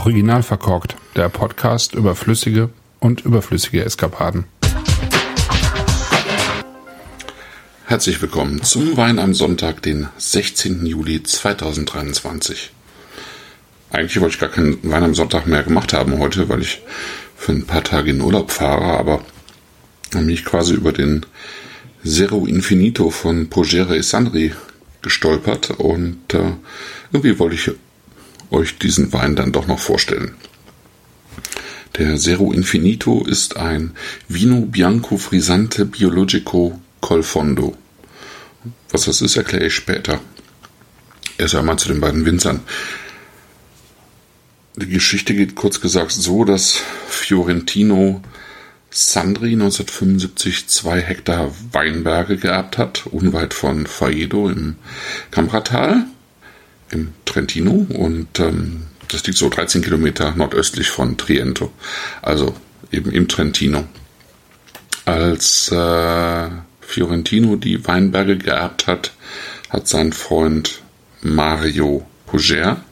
Original verkorkt, der Podcast über flüssige und überflüssige Eskapaden. Herzlich willkommen zum Wein am Sonntag, den 16. Juli 2023. Eigentlich wollte ich gar keinen Wein am Sonntag mehr gemacht haben heute, weil ich für ein paar Tage in Urlaub fahre, aber dann bin ich quasi über den Zero Infinito von Pogere e Sandri gestolpert und äh, irgendwie wollte ich euch diesen Wein dann doch noch vorstellen. Der Zero Infinito ist ein Vino Bianco Frisante Biologico Colfondo. Was das ist, erkläre ich später. Erst einmal zu den beiden Winzern. Die Geschichte geht kurz gesagt so, dass Fiorentino Sandri 1975 zwei Hektar Weinberge geerbt hat, unweit von Faedo im Cambratal im Trentino und ähm, das liegt so 13 Kilometer nordöstlich von Triento, also eben im Trentino. Als äh, Fiorentino die Weinberge geerbt hat, hat sein Freund Mario Puger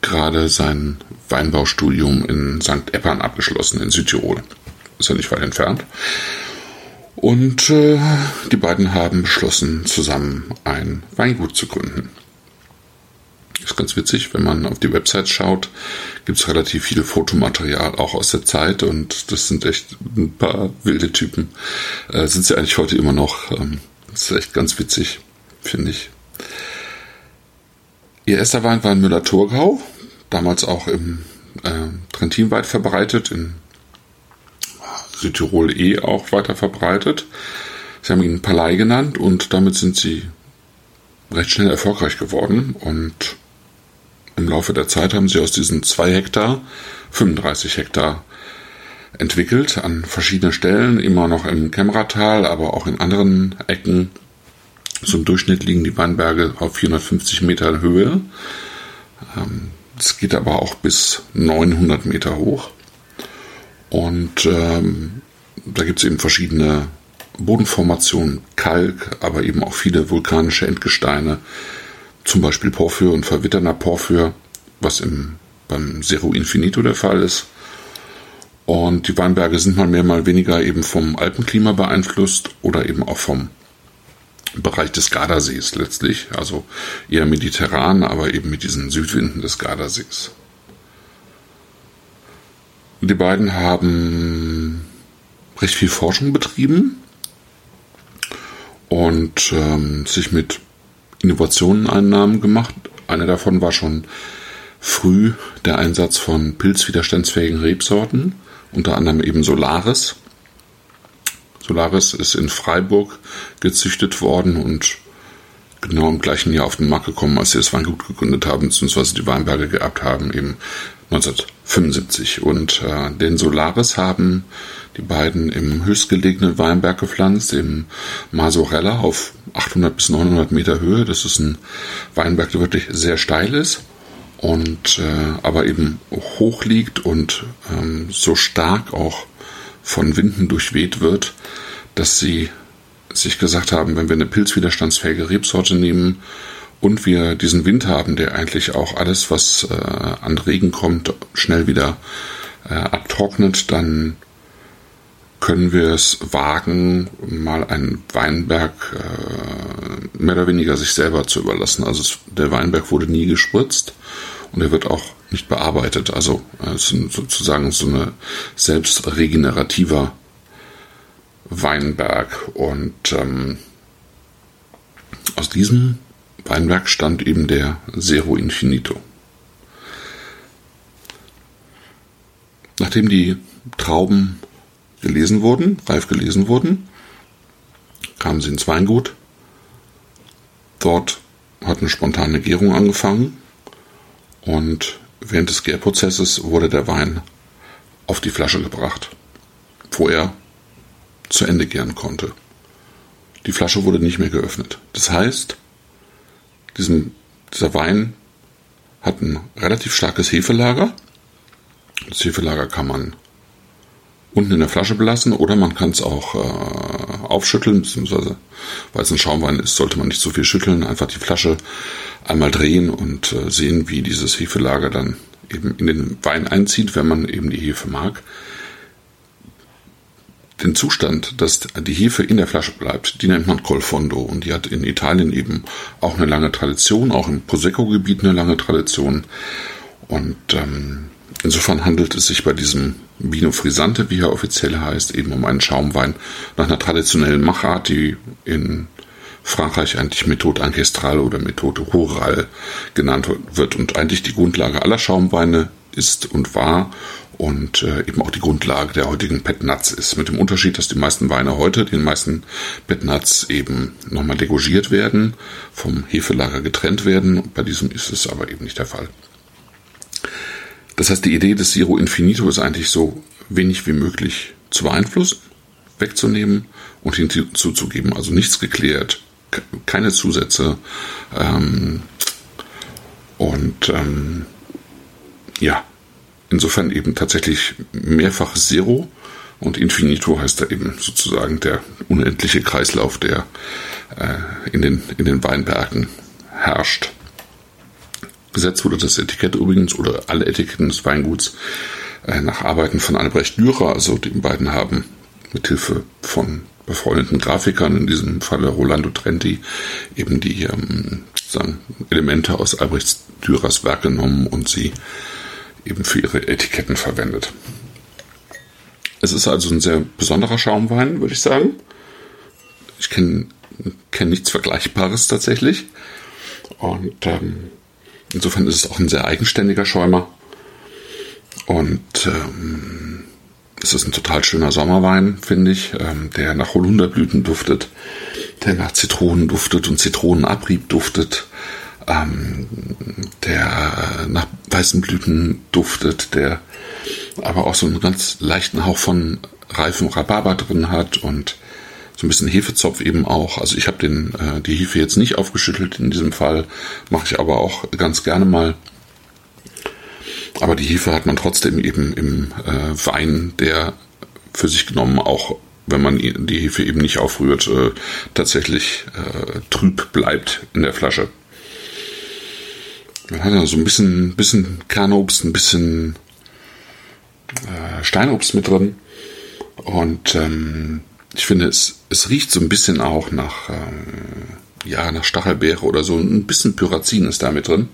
gerade sein Weinbaustudium in St. Eppern abgeschlossen in Südtirol. Ist ja nicht weit entfernt. Und äh, die beiden haben beschlossen, zusammen ein Weingut zu gründen. Ist ganz witzig, wenn man auf die Website schaut, gibt es relativ viel Fotomaterial auch aus der Zeit und das sind echt ein paar wilde Typen. Äh, sind sie eigentlich heute immer noch. Ähm, das ist echt ganz witzig, finde ich. Ihr erster Wein war in Müller-Thurgau, damals auch im äh, Trentin weit verbreitet, in Südtirol eh auch weiter verbreitet. Sie haben ihn Palai genannt und damit sind sie recht schnell erfolgreich geworden und im Laufe der Zeit haben sie aus diesen zwei Hektar 35 Hektar entwickelt an verschiedenen Stellen, immer noch im Kämmerertal, aber auch in anderen Ecken. Zum Durchschnitt liegen die Weinberge auf 450 Meter Höhe. Ähm, es geht aber auch bis 900 Meter hoch. Und ähm, da gibt es eben verschiedene Bodenformationen, Kalk, aber eben auch viele vulkanische Endgesteine, zum Beispiel Porphyr und verwitternder Porphyr, was im, beim Zero Infinito der Fall ist. Und die Weinberge sind mal mehr, mal weniger eben vom Alpenklima beeinflusst oder eben auch vom Bereich des Gardasees letztlich. Also eher mediterran, aber eben mit diesen Südwinden des Gardasees. Die beiden haben recht viel Forschung betrieben und ähm, sich mit Innovationeneinnahmen gemacht. Eine davon war schon früh der Einsatz von pilzwiderstandsfähigen Rebsorten, unter anderem eben Solaris. Solaris ist in Freiburg gezüchtet worden und genau im gleichen Jahr auf den Markt gekommen, als sie das Weingut gegründet haben, beziehungsweise die Weinberge geerbt haben, eben 1975. Und äh, den Solaris haben die beiden im höchstgelegenen Weinberg gepflanzt, im Masorella auf 800 bis 900 Meter Höhe. Das ist ein Weinberg, der wirklich sehr steil ist und äh, aber eben hoch liegt und ähm, so stark auch von Winden durchweht wird, dass sie sich gesagt haben, wenn wir eine pilzwiderstandsfähige Rebsorte nehmen und wir diesen Wind haben, der eigentlich auch alles, was äh, an Regen kommt, schnell wieder äh, abtrocknet, dann können wir es wagen, mal einen Weinberg äh, mehr oder weniger sich selber zu überlassen. Also es, der Weinberg wurde nie gespritzt und er wird auch nicht bearbeitet. Also äh, es ist sozusagen so eine selbstregenerativer Weinberg. Und ähm, aus diesem Weinberg stammt eben der Zero Infinito. Nachdem die Trauben gelesen wurden, reif gelesen wurden, kamen sie ins Weingut. Dort hat eine spontane Gärung angefangen und während des Gärprozesses wurde der Wein auf die Flasche gebracht, wo er zu Ende gären konnte. Die Flasche wurde nicht mehr geöffnet. Das heißt, diesem, dieser Wein hat ein relativ starkes Hefelager. Das Hefelager kann man unten in der Flasche belassen oder man kann es auch äh, aufschütteln, beziehungsweise weil es ein Schaumwein ist, sollte man nicht zu viel schütteln, einfach die Flasche einmal drehen und äh, sehen, wie dieses Hefelager dann eben in den Wein einzieht, wenn man eben die Hefe mag, den Zustand, dass die Hefe in der Flasche bleibt, die nennt man Colfondo und die hat in Italien eben auch eine lange Tradition, auch im Prosecco-Gebiet eine lange Tradition. Und ähm, insofern handelt es sich bei diesem Vino Frisante, wie er offiziell heißt, eben um einen Schaumwein nach einer traditionellen Machart, die in Frankreich eigentlich Methode Ancestrale oder Methode Rural genannt wird und eigentlich die Grundlage aller Schaumweine ist und war und äh, eben auch die Grundlage der heutigen Petnats ist. Mit dem Unterschied, dass die meisten Weine heute, den meisten Petnats eben nochmal degorgiert werden, vom Hefelager getrennt werden. Bei diesem ist es aber eben nicht der Fall. Das heißt, die Idee des Zero Infinito ist eigentlich so wenig wie möglich zu beeinflussen, wegzunehmen und hinzuzugeben. Also nichts geklärt, keine Zusätze. Ähm, und ähm, ja, insofern eben tatsächlich mehrfach Zero und Infinito heißt da eben sozusagen der unendliche Kreislauf, der äh, in, den, in den Weinbergen herrscht. Gesetzt wurde das Etikett übrigens oder alle Etiketten des Weinguts äh, nach Arbeiten von Albrecht Dürer, also die beiden haben mithilfe von befreundeten Grafikern, in diesem Falle Rolando Trenti, eben die ähm, Elemente aus Albrecht Dürers Werk genommen und sie eben für ihre Etiketten verwendet. Es ist also ein sehr besonderer Schaumwein, würde ich sagen. Ich kenne kenn nichts Vergleichbares tatsächlich. Und ähm, insofern ist es auch ein sehr eigenständiger Schäumer. Und ähm, es ist ein total schöner Sommerwein, finde ich, ähm, der nach Holunderblüten duftet, der nach Zitronen duftet und Zitronenabrieb duftet ähm, der nach weißen Blüten duftet, der aber auch so einen ganz leichten Hauch von reifem Rhabarber drin hat und so ein bisschen Hefezopf eben auch. Also ich habe den äh, die Hefe jetzt nicht aufgeschüttelt in diesem Fall, mache ich aber auch ganz gerne mal. Aber die Hefe hat man trotzdem eben im äh, Wein, der für sich genommen auch, wenn man die Hefe eben nicht aufrührt, äh, tatsächlich äh, trüb bleibt in der Flasche. Man hat ja so ein bisschen, bisschen Kernobst, ein bisschen äh, Steinobst mit drin. Und ähm, ich finde, es, es riecht so ein bisschen auch nach, äh, ja, nach Stachelbeere oder so. Ein bisschen Pyrazin ist da mit drin.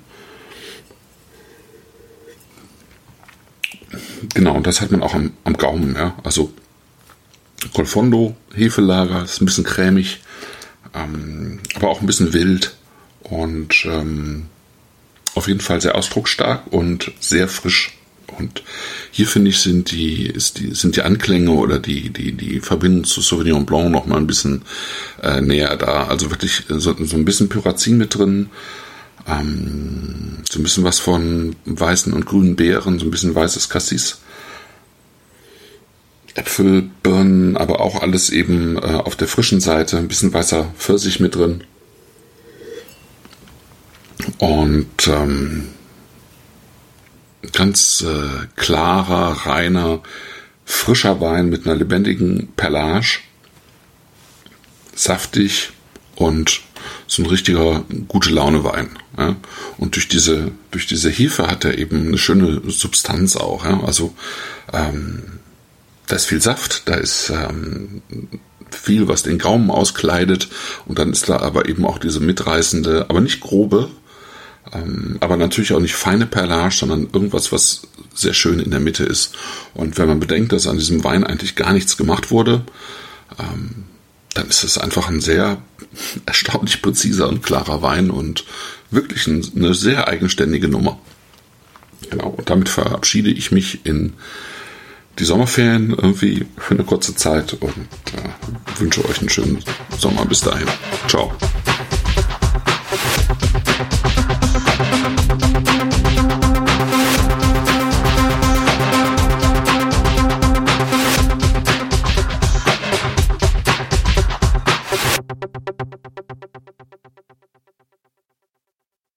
Genau, und das hat man auch am, am Gaumen, ja. Also Colfondo, Hefelager, ist ein bisschen cremig, ähm, aber auch ein bisschen wild. Und ähm, auf jeden Fall sehr ausdrucksstark und sehr frisch. Und hier finde ich, sind die, die, sind die Anklänge oder die, die, die Verbindung zu Sauvignon Blanc noch mal ein bisschen äh, näher da. Also wirklich so, so ein bisschen Pyrazin mit drin, ähm, so ein bisschen was von weißen und grünen Beeren, so ein bisschen weißes Cassis. Äpfel, Birnen, aber auch alles eben äh, auf der frischen Seite, ein bisschen weißer Pfirsich mit drin. Und ähm, ganz äh, klarer, reiner, frischer Wein mit einer lebendigen Perlage. Saftig und so ein richtiger gute Laune Wein. Ja? Und durch diese, durch diese Hefe hat er eben eine schöne Substanz auch. Ja? Also ähm, da ist viel Saft, da ist ähm, viel, was den Gaumen auskleidet und dann ist da aber eben auch diese mitreißende, aber nicht grobe, aber natürlich auch nicht feine Perlage, sondern irgendwas, was sehr schön in der Mitte ist. Und wenn man bedenkt, dass an diesem Wein eigentlich gar nichts gemacht wurde, ähm, dann ist es einfach ein sehr erstaunlich präziser und klarer Wein und wirklich eine sehr eigenständige Nummer. Genau, und damit verabschiede ich mich in die Sommerferien irgendwie für eine kurze Zeit und äh, wünsche euch einen schönen Sommer bis dahin. Ciao.